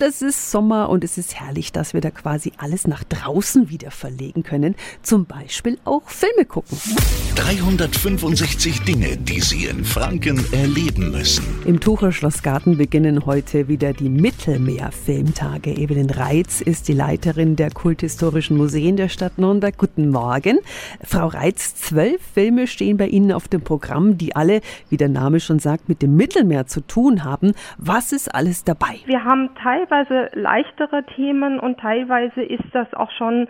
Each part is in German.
Das ist Sommer und es ist herrlich, dass wir da quasi alles nach draußen wieder verlegen können. Zum Beispiel auch Filme gucken. 365 Dinge, die Sie in Franken erleben müssen. Im Tucher Schlossgarten beginnen heute wieder die Mittelmeer-Filmtage. Evelyn Reitz ist die Leiterin der Kulthistorischen Museen der Stadt Nürnberg. Guten Morgen. Frau Reitz, zwölf Filme stehen bei Ihnen auf dem Programm, die alle, wie der Name schon sagt, mit dem Mittelmeer zu tun haben. Was ist alles dabei? Wir haben teilweise teilweise leichtere Themen und teilweise ist das auch schon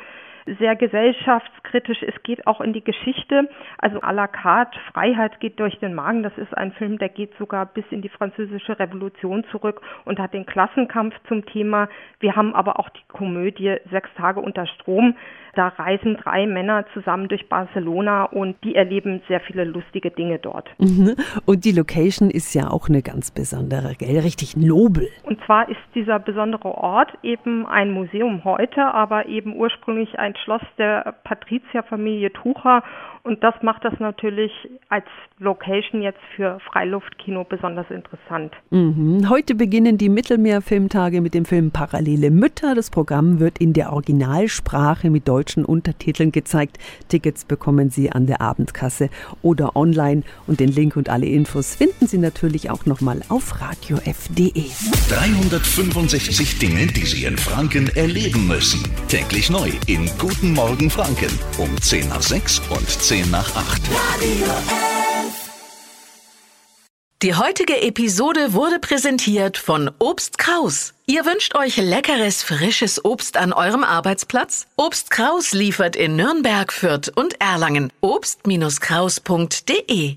sehr gesellschaftskritisch. Es geht auch in die Geschichte. Also à la carte, Freiheit geht durch den Magen. Das ist ein Film, der geht sogar bis in die französische Revolution zurück und hat den Klassenkampf zum Thema. Wir haben aber auch die Komödie Sechs Tage unter Strom. Da reisen drei Männer zusammen durch Barcelona und die erleben sehr viele lustige Dinge dort. Mhm. Und die Location ist ja auch eine ganz besondere, gell? Richtig nobel. Und zwar ist dieser besondere Ort eben ein Museum heute, aber eben ursprünglich ein Schloss der Patrizierfamilie Tucher und das macht das natürlich als Location jetzt für Freiluftkino besonders interessant. Mhm. Heute beginnen die Mittelmeerfilmtage mit dem Film Parallele Mütter. Das Programm wird in der Originalsprache mit deutschen Untertiteln gezeigt. Tickets bekommen Sie an der Abendkasse oder online und den Link und alle Infos finden Sie natürlich auch nochmal auf radiof.de. 365 Dinge, die Sie in Franken erleben müssen. Täglich neu in Guten Morgen Franken um 10 nach 6 und 10 10 nach 8. Die heutige Episode wurde präsentiert von Obst Kraus. Ihr wünscht euch leckeres, frisches Obst an eurem Arbeitsplatz? Obst Kraus liefert in Nürnberg, Fürth und Erlangen. Obst-Kraus.de